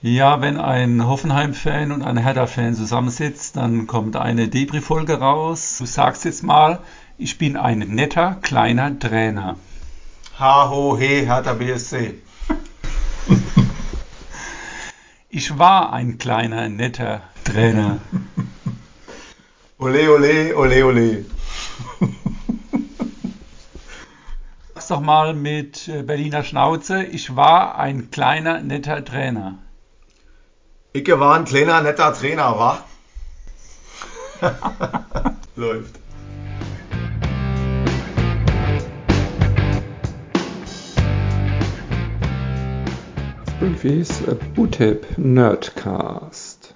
Ja, wenn ein Hoffenheim-Fan und ein Hertha-Fan zusammensitzt, dann kommt eine Debris-Folge raus. Du sagst jetzt mal, ich bin ein netter, kleiner Trainer. Ha, ho, he, Hertha BSC. Ich war ein kleiner, netter Trainer. Ole, ole, ole, ole. Sag's doch mal mit äh, Berliner Schnauze, ich war ein kleiner, netter Trainer. Ich war ein kleiner, netter Trainer, wa? Läuft. Springfields Bootip Nerdcast.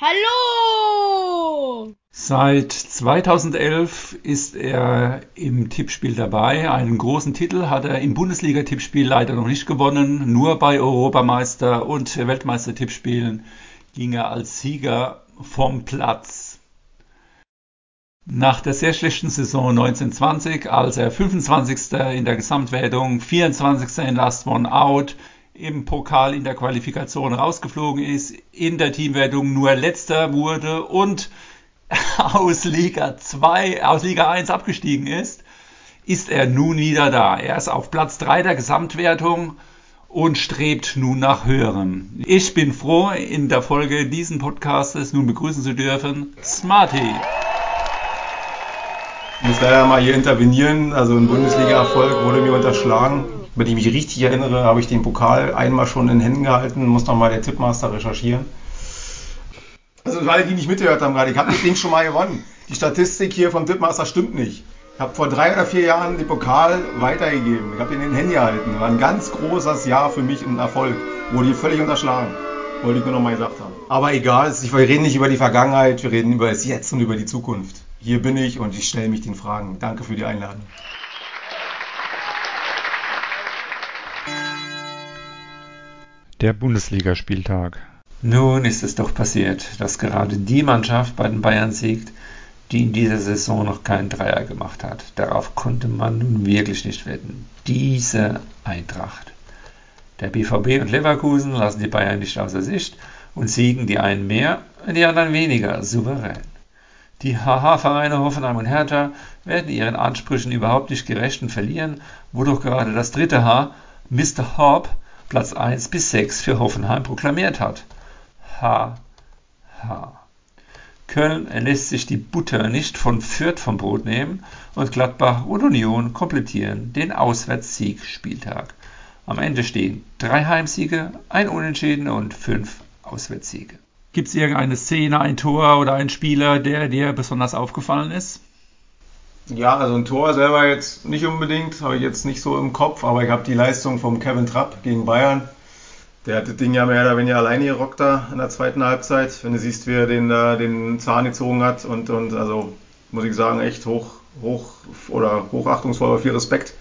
Hallo! Seit 2011 ist er im Tippspiel dabei. Einen großen Titel hat er im Bundesliga-Tippspiel leider noch nicht gewonnen. Nur bei Europameister- und Weltmeister-Tippspielen ging er als Sieger vom Platz. Nach der sehr schlechten Saison 1920, als er 25. in der Gesamtwertung, 24. in Last One Out, im Pokal in der Qualifikation rausgeflogen ist, in der Teamwertung nur letzter wurde und aus Liga 2, aus Liga 1 abgestiegen ist, ist er nun wieder da. Er ist auf Platz 3 der Gesamtwertung und strebt nun nach höherem. Ich bin froh, in der Folge diesen Podcastes nun begrüßen zu dürfen, Smarty. Ich muss leider mal hier intervenieren. Also ein Bundesliga-Erfolg wurde mir unterschlagen. Wenn ich mich richtig erinnere, habe ich den Pokal einmal schon in Händen gehalten, muss noch mal der Tippmaster recherchieren. Also für alle, die nicht mitgehört haben gerade, ich habe das Ding schon mal gewonnen. Die Statistik hier vom Tippmaster stimmt nicht. Ich habe vor drei oder vier Jahren den Pokal weitergegeben. Ich habe ihn in den Händen gehalten. War ein ganz großes Jahr für mich und ein Erfolg. Wurde hier völlig unterschlagen. Wollte ich nur noch mal gesagt haben. Aber egal, wir reden nicht über die Vergangenheit, wir reden über das Jetzt und über die Zukunft. Hier bin ich und ich stelle mich den Fragen. Danke für die Einladung. Der Bundesligaspieltag. Nun ist es doch passiert, dass gerade die Mannschaft bei den Bayern siegt, die in dieser Saison noch keinen Dreier gemacht hat. Darauf konnte man nun wirklich nicht wetten. Diese Eintracht. Der BVB und Leverkusen lassen die Bayern nicht außer Sicht und siegen die einen mehr und die anderen weniger souverän. Die HH-Vereine Hoffenheim und Hertha werden ihren Ansprüchen überhaupt nicht gerecht und verlieren, wodurch gerade das dritte H, Mr. Hobb, Platz 1 bis 6 für Hoffenheim proklamiert hat. H. H. Köln lässt sich die Butter nicht von Fürth vom Brot nehmen und Gladbach und Union komplettieren den Auswärtssiegspieltag. Am Ende stehen drei Heimsiege, ein Unentschieden und fünf Auswärtssiege. Gibt es irgendeine Szene, ein Tor oder einen Spieler, der dir besonders aufgefallen ist? Ja, also ein Tor selber jetzt nicht unbedingt, habe ich jetzt nicht so im Kopf, aber ich habe die Leistung vom Kevin Trapp gegen Bayern der hat das Ding ja mehr oder weniger alleine gerockt da in der zweiten Halbzeit. Wenn du siehst, wie er den, da den Zahn gezogen hat und, und also muss ich sagen, echt hoch, hoch oder hochachtungsvoll, aber viel Respekt.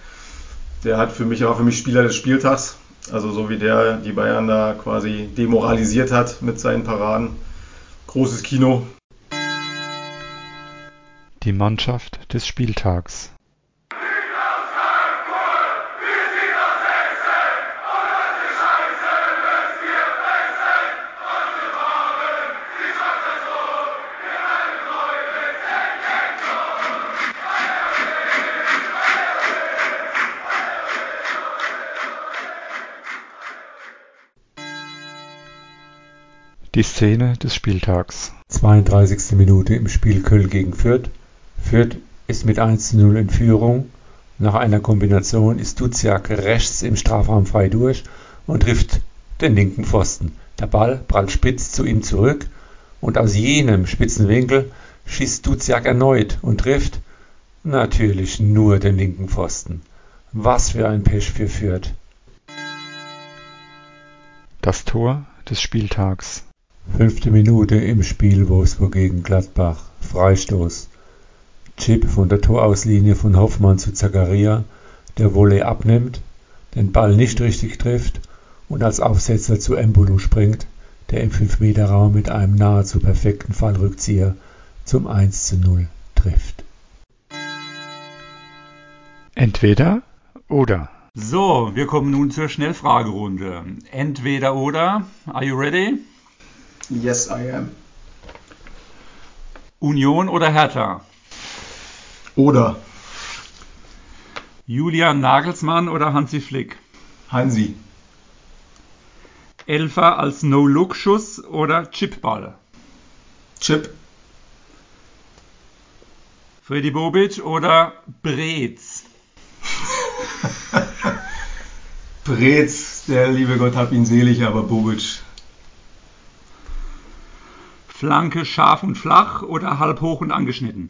Der hat für mich, war für mich Spieler des Spieltags. Also so wie der die Bayern da quasi demoralisiert hat mit seinen Paraden. Großes Kino. Die Mannschaft des Spieltags. Die Szene des Spieltags. 32. Minute im Spiel Köln gegen Fürth. Fürth ist mit 1 0 in Führung. Nach einer Kombination ist Duziak rechts im Strafraum frei durch und trifft den linken Pfosten. Der Ball prallt spitz zu ihm zurück und aus jenem spitzen Winkel schießt Duziak erneut und trifft natürlich nur den linken Pfosten. Was für ein Pech für Fürth. Das Tor des Spieltags. Fünfte Minute im Spiel Wolfsburg gegen Gladbach. Freistoß. Chip von der Torauslinie von Hoffmann zu Zakaria, der Volley abnimmt, den Ball nicht richtig trifft und als Aufsetzer zu Embolo springt, der im 5-Meter-Raum mit einem nahezu perfekten Fallrückzieher zum 1 zu 0 trifft. Entweder oder. So, wir kommen nun zur Schnellfragerunde. Entweder oder. Are you ready? Yes, I am. Union oder Hertha? Oder Julian Nagelsmann oder Hansi Flick? Hansi. Elfer als No-Look-Schuss oder Chipball? Chip. Freddy Bobic oder Brez? Brez, der liebe Gott hab ihn selig, aber Bobic. Flanke scharf und flach oder halb hoch und angeschnitten?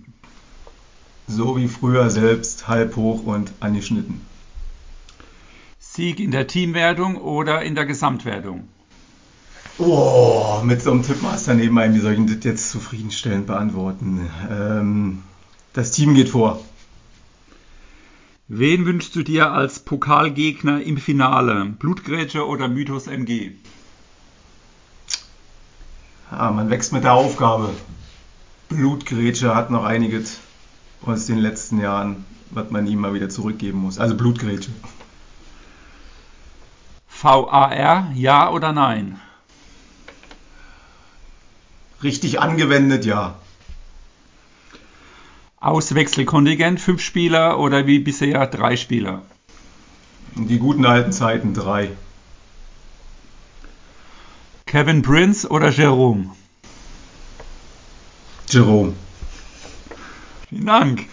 So wie früher selbst, halb hoch und angeschnitten. Sieg in der Teamwertung oder in der Gesamtwertung? Oh, mit so einem Tippmaster neben einem, wie soll ich das jetzt zufriedenstellend beantworten? Ähm, das Team geht vor. Wen wünschst du dir als Pokalgegner im Finale? Blutgrätsche oder Mythos MG? Ah, man wächst mit der Aufgabe. Blutgrätsche hat noch einiges aus den letzten Jahren, was man ihm mal wieder zurückgeben muss. Also Blutgrätsche. VAR, ja oder nein? Richtig angewendet, ja. Auswechselkontingent, fünf Spieler oder wie bisher drei Spieler? Die guten alten Zeiten, drei. Kevin Prince oder Jerome? Jerome. Vielen Dank.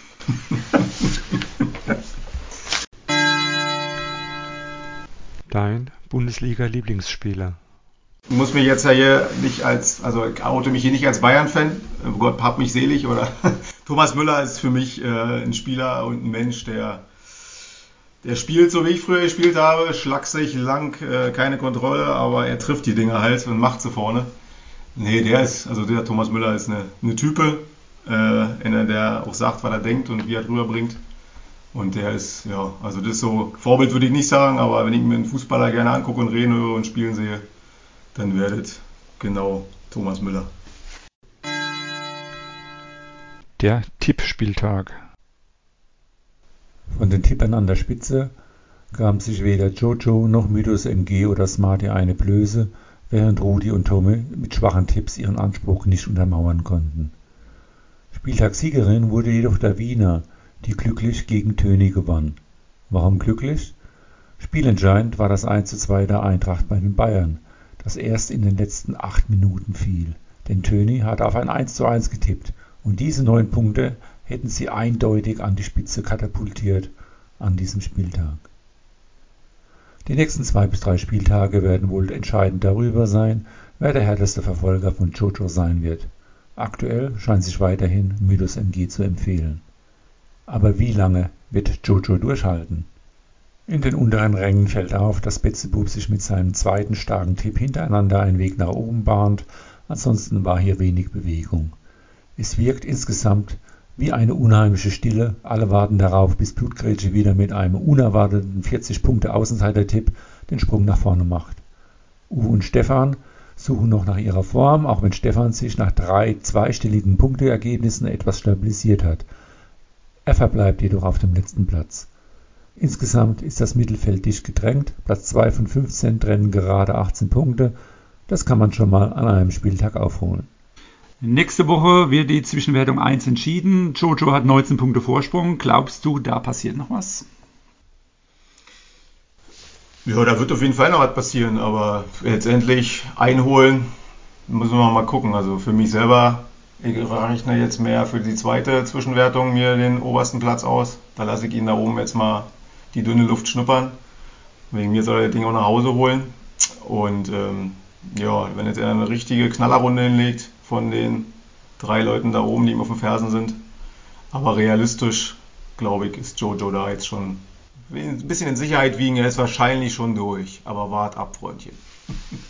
Dein Bundesliga-Lieblingsspieler? Ich muss mich jetzt ja hier nicht als, also ich oute mich hier nicht als Bayern-Fan. Gott hab mich selig, oder? Thomas Müller ist für mich äh, ein Spieler und ein Mensch, der, der spielt so wie ich früher gespielt habe, schlaksig, lang, äh, keine Kontrolle, aber er trifft die Dinger halt und macht sie vorne. Nee, der ist, also der Thomas Müller ist eine, eine Type, äh, einer, der auch sagt, was er denkt und wie er drüber bringt. Und der ist, ja, also das ist so, Vorbild würde ich nicht sagen, aber wenn ich mir einen Fußballer gerne angucke und reden höre und spielen sehe, dann werdet genau Thomas Müller. Der Tippspieltag. Von den Tippern an der Spitze gaben sich weder Jojo noch Mythos MG oder Smarty eine Blöße, während Rudi und Tommy mit schwachen Tipps ihren Anspruch nicht untermauern konnten. Spieltagssiegerin wurde jedoch der Wiener, die glücklich gegen Töni gewann. Warum glücklich? Spielentscheidend war das 1:2 der Eintracht bei den Bayern, das erst in den letzten acht Minuten fiel, denn Töni hatte auf ein 1:1 getippt und diese neun Punkte hätten sie eindeutig an die Spitze katapultiert an diesem Spieltag. Die nächsten zwei bis drei Spieltage werden wohl entscheidend darüber sein, wer der härteste Verfolger von Jojo sein wird. Aktuell scheint sich weiterhin Mythos MG zu empfehlen. Aber wie lange wird Jojo durchhalten? In den unteren Rängen fällt auf, dass Betzebub sich mit seinem zweiten starken Tipp hintereinander einen Weg nach oben bahnt, ansonsten war hier wenig Bewegung. Es wirkt insgesamt wie eine unheimliche Stille, alle warten darauf, bis Blutgrätsche wieder mit einem unerwarteten 40-Punkte-Außenseiter-Tipp den Sprung nach vorne macht. Uwe und Stefan suchen noch nach ihrer Form, auch wenn Stefan sich nach drei zweistelligen Punkteergebnissen etwas stabilisiert hat. Er verbleibt jedoch auf dem letzten Platz. Insgesamt ist das Mittelfeld dicht gedrängt, Platz 2 von 15 trennen gerade 18 Punkte, das kann man schon mal an einem Spieltag aufholen. Nächste Woche wird die Zwischenwertung 1 entschieden. Jojo hat 19 Punkte Vorsprung. Glaubst du, da passiert noch was? Ja, da wird auf jeden Fall noch was passieren, aber letztendlich einholen müssen wir mal gucken. Also für mich selber, ich rechne jetzt mehr für die zweite Zwischenwertung mir den obersten Platz aus. Da lasse ich ihn da oben jetzt mal die dünne Luft schnuppern. Wegen mir soll er das Ding auch nach Hause holen. Und ähm, ja, wenn jetzt er eine richtige Knallerrunde hinlegt von den drei Leuten da oben, die ihm auf den Fersen sind. Aber realistisch, glaube ich, ist Jojo da jetzt schon ein bisschen in Sicherheit wiegen. Er ist wahrscheinlich schon durch. Aber wart ab, Freundchen.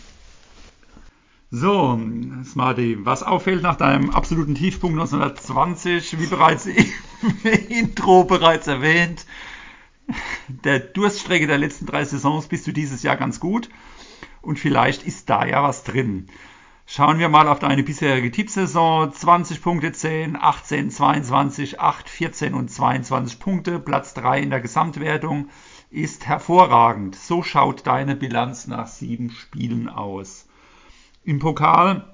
So, Smarty, was auffällt nach deinem absoluten Tiefpunkt 1920, wie bereits im Intro bereits erwähnt, der Durststrecke der letzten drei Saisons bist du dieses Jahr ganz gut und vielleicht ist da ja was drin. Schauen wir mal auf deine bisherige Tippsaison. 20 Punkte 10, 18, 22, 8, 14 und 22 Punkte. Platz 3 in der Gesamtwertung. ist hervorragend. So schaut deine Bilanz nach sieben Spielen aus. Im Pokal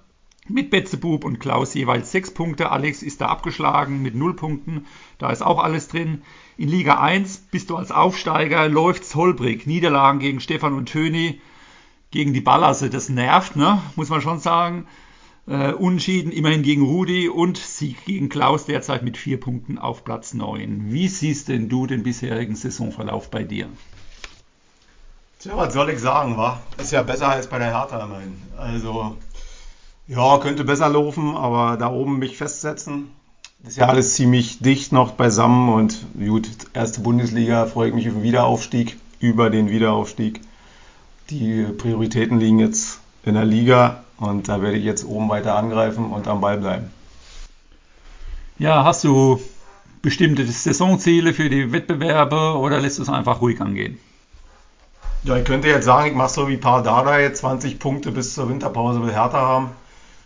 mit Betzebub und Klaus jeweils sechs Punkte. Alex ist da abgeschlagen mit null Punkten. Da ist auch alles drin. In Liga 1 bist du als Aufsteiger, läuft's holprig. Niederlagen gegen Stefan und Töni, gegen die Ballasse, das nervt, ne? muss man schon sagen. Äh, Unschieden immerhin gegen Rudi und Sieg gegen Klaus derzeit mit vier Punkten auf Platz 9. Wie siehst denn du den bisherigen Saisonverlauf bei dir? Tja, was soll ich sagen, wa? Ist ja besser als bei der Hertha immerhin. Also, ja, könnte besser laufen, aber da oben mich festsetzen. ist ja alles ziemlich dicht noch beisammen und gut, erste Bundesliga freue ich mich den Wiederaufstieg, über den Wiederaufstieg. Die Prioritäten liegen jetzt in der Liga und da werde ich jetzt oben weiter angreifen und am Ball bleiben. Ja, hast du bestimmte Saisonziele für die Wettbewerbe oder lässt du es einfach ruhig angehen? Ja, ich könnte jetzt sagen, ich mache so wie Paar Dardai, 20 Punkte bis zur Winterpause will Hertha haben.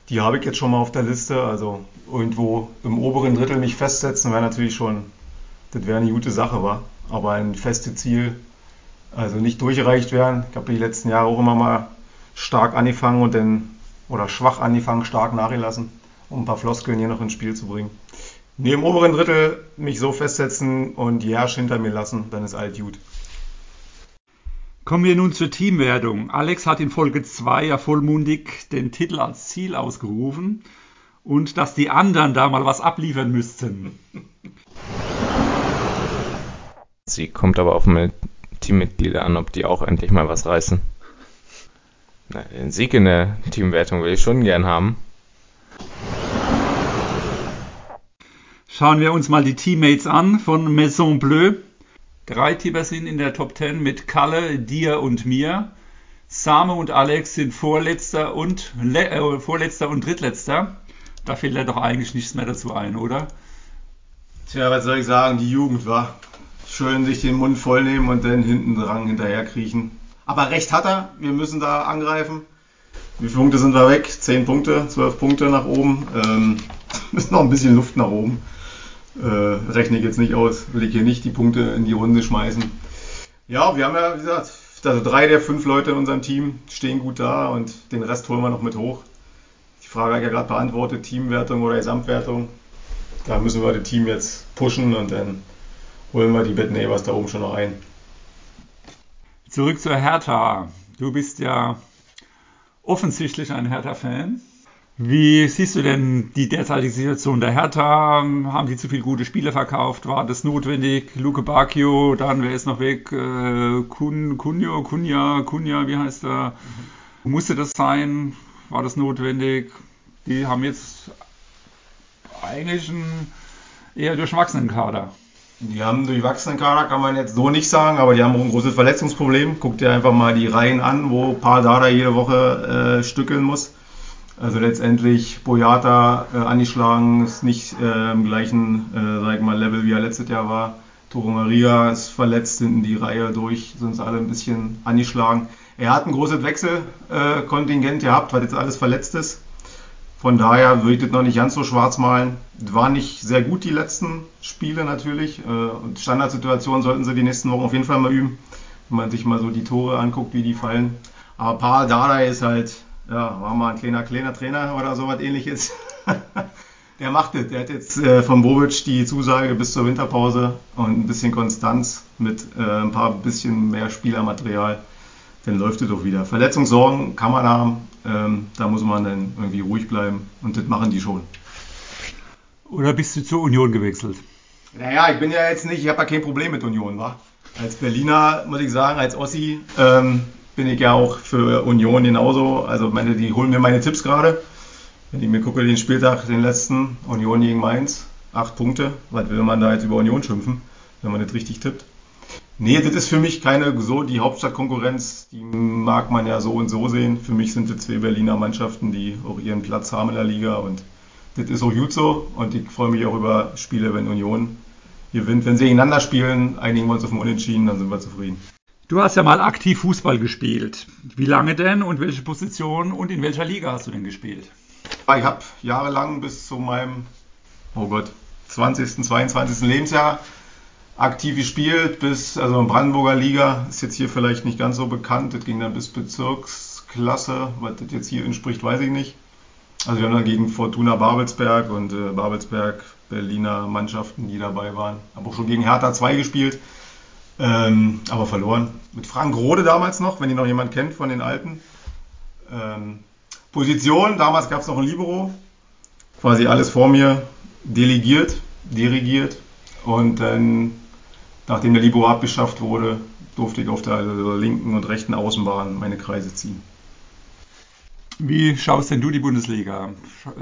Die habe ich jetzt schon mal auf der Liste. Also irgendwo im oberen Drittel mich festsetzen wäre natürlich schon, das wäre eine gute Sache, war. Aber ein festes Ziel, also nicht durchgereicht werden. Ich habe die letzten Jahre auch immer mal stark angefangen und dann oder schwach angefangen, stark nachgelassen, um ein paar Floskeln hier noch ins Spiel zu bringen. Neben oberen Drittel mich so festsetzen und die Herrsche hinter mir lassen, dann ist alt gut. Kommen wir nun zur Teamwertung. Alex hat in Folge 2 ja vollmundig den Titel als Ziel ausgerufen und dass die anderen da mal was abliefern müssten. Sie kommt aber auf meine Teammitglieder an, ob die auch endlich mal was reißen. Na, den Sieg in der Teamwertung will ich schon gern haben. Schauen wir uns mal die Teammates an von Maison Bleu. Drei Teamer sind in der Top 10 mit Kalle, dir und mir. Same und Alex sind Vorletzter und, äh, Vorletzter und Drittletzter. Da fällt ja doch eigentlich nichts mehr dazu ein, oder? Tja, was soll ich sagen? Die Jugend war. Schön sich den Mund vollnehmen und dann hinten dran hinterherkriechen. Aber recht hat er. Wir müssen da angreifen. Wie viele Punkte sind wir weg? Zehn Punkte, zwölf Punkte nach oben. Ähm, ist noch ein bisschen Luft nach oben. Äh, rechne ich jetzt nicht aus. Will ich hier nicht die Punkte in die Runde schmeißen. Ja, wir haben ja, wie gesagt, also drei der fünf Leute in unserem Team stehen gut da und den Rest holen wir noch mit hoch. Die Frage habe ich ja gerade beantwortet, Teamwertung oder Gesamtwertung. Da müssen wir das Team jetzt pushen und dann holen wir die Neighbors da oben schon noch ein. Zurück zur Hertha. Du bist ja offensichtlich ein Hertha-Fan. Wie siehst du denn die derzeitige Situation der Hertha? Haben die zu viele gute Spiele verkauft? War das notwendig? Luke Bacchio, dann wer ist noch weg? Äh, Kun, Kunja, Kunja, Kunja, wie heißt er? Mhm. Musste das sein? War das notwendig? Die haben jetzt eigentlich einen eher durchwachsenen Kader. Die haben durchwachsenen Kader, kann man jetzt so nicht sagen, aber die haben auch ein großes Verletzungsproblem. Guck dir einfach mal die Reihen an, wo Paul Dada jede Woche äh, stückeln muss. Also letztendlich Boyata äh, angeschlagen, ist nicht äh, im gleichen, äh, sag ich mal, Level wie er letztes Jahr war. Toro Maria ist verletzt, hinten die Reihe durch, sind alle ein bisschen angeschlagen. Er hat ein großes Wechselkontingent gehabt, weil jetzt alles verletzt ist. Von daher würde ich das noch nicht ganz so schwarz malen. War nicht sehr gut die letzten Spiele natürlich. Äh, und Standardsituationen sollten sie die nächsten Wochen auf jeden Fall mal üben. Wenn man sich mal so die Tore anguckt, wie die fallen. Aber Paul Dardai ist halt, ja, war mal ein kleiner, kleiner Trainer oder sowas ähnliches. der macht es. Der hat jetzt äh, von Bobic die Zusage bis zur Winterpause und ein bisschen Konstanz mit äh, ein paar bisschen mehr Spielermaterial. Dann läuft es doch wieder. Verletzungssorgen kann man haben ähm, da muss man dann irgendwie ruhig bleiben und das machen die schon. Oder bist du zur Union gewechselt? Naja, ich bin ja jetzt nicht, ich habe ja kein Problem mit Union, wa? Als Berliner muss ich sagen, als Ossi ähm, bin ich ja auch für Union genauso. Also meine, die holen mir meine Tipps gerade. Wenn ich mir gucke, den Spieltag, den letzten, Union gegen Mainz, acht Punkte. Was will man da jetzt über Union schimpfen, wenn man das richtig tippt? Nee, das ist für mich keine so die Hauptstadtkonkurrenz. Die mag man ja so und so sehen. Für mich sind das zwei Berliner Mannschaften, die auch ihren Platz haben in der Liga und das ist auch gut so. Und ich freue mich auch über Spiele, wenn Union gewinnt. Wenn sie gegeneinander spielen, einigen wir uns auf dem Unentschieden, dann sind wir zufrieden. Du hast ja mal aktiv Fußball gespielt. Wie lange denn und welche Position und in welcher Liga hast du denn gespielt? Ich habe jahrelang bis zu meinem, oh Gott, 20., 22. Lebensjahr aktiv gespielt bis, also in Brandenburger Liga, ist jetzt hier vielleicht nicht ganz so bekannt, das ging dann bis Bezirksklasse, was das jetzt hier entspricht, weiß ich nicht. Also wir haben dann gegen Fortuna Babelsberg und äh, Babelsberg Berliner Mannschaften, die dabei waren. Habe auch schon gegen Hertha 2 gespielt, ähm, aber verloren. Mit Frank Rode damals noch, wenn ihn noch jemand kennt von den Alten. Ähm, Position, damals gab es noch ein Libero, quasi alles vor mir delegiert, dirigiert und dann, nachdem der Libero abgeschafft wurde, durfte ich auf der linken und rechten Außenbahn meine Kreise ziehen. Wie schaust denn du die Bundesliga?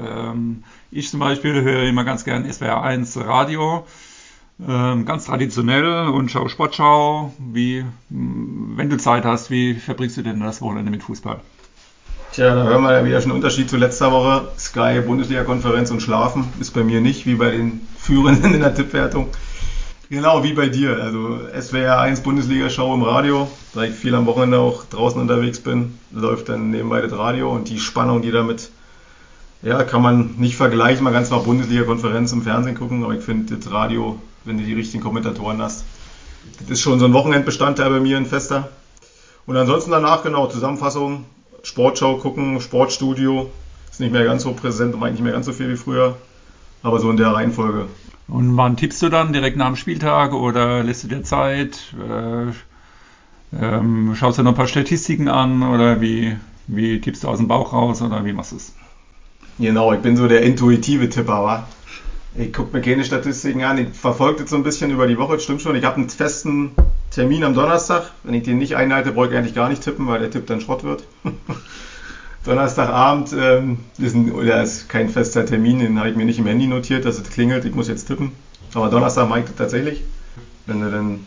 Ähm, ich zum Beispiel höre immer ganz gern SWR 1 Radio, ähm, ganz traditionell und schaue Sportschau. Wie, wenn du Zeit hast, wie verbringst du denn das Wochenende mit Fußball? Tja, da hören wir ja wieder schon einen Unterschied zu letzter Woche. Sky, Bundesliga-Konferenz und Schlafen ist bei mir nicht, wie bei den Führenden in der Tippwertung. Genau, wie bei dir. Also SWR 1 Bundesliga-Show im Radio, da ich viel am Wochenende auch draußen unterwegs bin, läuft dann nebenbei das Radio und die Spannung, die damit, ja, kann man nicht vergleichen. Man kann zwar Bundesliga-Konferenz im Fernsehen gucken, aber ich finde das Radio, wenn du die richtigen Kommentatoren hast, das ist schon so ein Wochenendbestandteil bei mir, ein fester. Und ansonsten danach, genau, Zusammenfassung, Sportschau gucken, Sportstudio, ist nicht mehr ganz so präsent und eigentlich nicht mehr ganz so viel wie früher, aber so in der Reihenfolge. Und wann tippst du dann? Direkt nach dem Spieltag oder lässt du dir Zeit? Äh, ähm, schaust du noch ein paar Statistiken an oder wie, wie tippst du aus dem Bauch raus oder wie machst du es? Genau, ich bin so der intuitive Tipper, wa? Ich gucke mir keine Statistiken an, ich verfolge das so ein bisschen über die Woche, stimmt schon. Ich habe einen festen Termin am Donnerstag. Wenn ich den nicht einhalte, brauche ich eigentlich gar nicht tippen, weil der Tipp dann Schrott wird. Donnerstagabend ähm, ist, ein, oder ist kein fester Termin, den habe ich mir nicht im Handy notiert, dass es klingelt, ich muss jetzt tippen. Aber Donnerstag mache ich das tatsächlich. Wenn du dann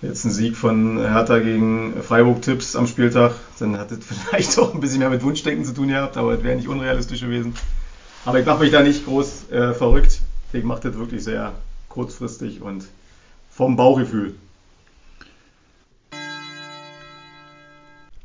jetzt einen Sieg von Hertha gegen Freiburg tippst am Spieltag, dann hat das vielleicht auch ein bisschen mehr mit Wunschdenken zu tun gehabt, aber es wäre nicht unrealistisch gewesen. Aber ich mache mich da nicht groß äh, verrückt. Ich mache das wirklich sehr kurzfristig und vom Bauchgefühl.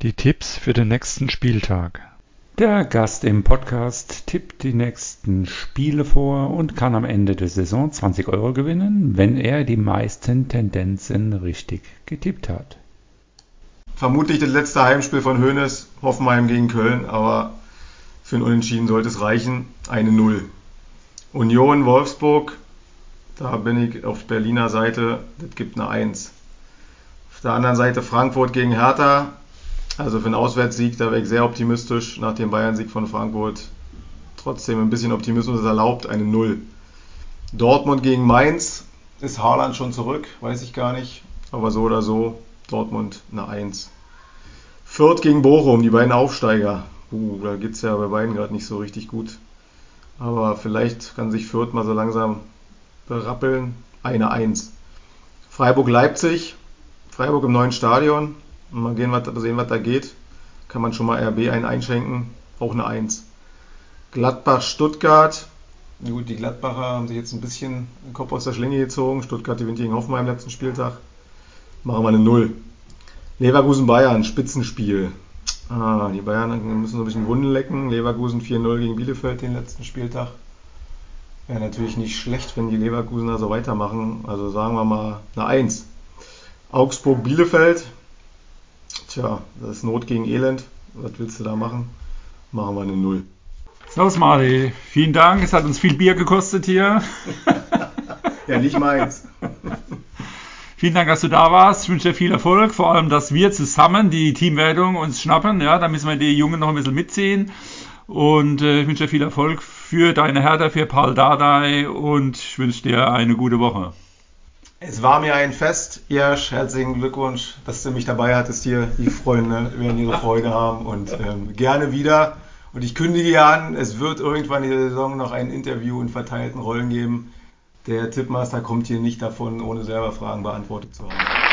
Die Tipps für den nächsten Spieltag. Der Gast im Podcast tippt die nächsten Spiele vor und kann am Ende der Saison 20 Euro gewinnen, wenn er die meisten Tendenzen richtig getippt hat. Vermutlich das letzte Heimspiel von Hoeneß, Hoffenheim gegen Köln, aber für ein Unentschieden sollte es reichen. Eine Null. Union Wolfsburg, da bin ich auf Berliner Seite, das gibt eine Eins. Auf der anderen Seite Frankfurt gegen Hertha, also für einen Auswärtssieg, da wäre ich sehr optimistisch nach dem Bayern-Sieg von Frankfurt. Trotzdem ein bisschen Optimismus ist erlaubt, eine Null. Dortmund gegen Mainz, ist Haaland schon zurück, weiß ich gar nicht. Aber so oder so, Dortmund eine Eins. Fürth gegen Bochum, die beiden Aufsteiger. Uh, da geht es ja bei beiden gerade nicht so richtig gut. Aber vielleicht kann sich Fürth mal so langsam berappeln. Eine Eins. Freiburg-Leipzig, Freiburg im neuen Stadion. Mal gehen, was, sehen, was da geht. Kann man schon mal RB einen einschenken. Auch eine 1. Gladbach-Stuttgart. Gut, die Gladbacher haben sich jetzt ein bisschen den Kopf aus der Schlinge gezogen. Stuttgart gewinnt gegen Hoffenheim letzten Spieltag. Machen wir eine 0. Leverkusen-Bayern, Spitzenspiel. Ah, die Bayern müssen so ein bisschen Wunden lecken. Leverkusen 4-0 gegen Bielefeld den letzten Spieltag. Wäre natürlich nicht schlecht, wenn die Leverkusener so weitermachen. Also sagen wir mal eine 1. Augsburg-Bielefeld. Tja, das ist Not gegen Elend. Was willst du da machen? Machen wir eine Null. So, Smari, vielen Dank. Es hat uns viel Bier gekostet hier. ja, nicht meins. Vielen Dank, dass du da warst. Ich wünsche dir viel Erfolg. Vor allem, dass wir zusammen die Teamwertung uns schnappen. Ja, da müssen wir die Jungen noch ein bisschen mitziehen. Und äh, ich wünsche dir viel Erfolg für deine Hertha, für Paul Dardai und ich wünsche dir eine gute Woche. Es war mir ein Fest, Irsch. Herzlichen Glückwunsch, dass du mich dabei hattest hier. Die Freunde werden ihre Freude haben und ähm, gerne wieder. Und ich kündige ja an, es wird irgendwann in der Saison noch ein Interview in verteilten Rollen geben. Der Tippmaster kommt hier nicht davon, ohne selber Fragen beantwortet zu haben.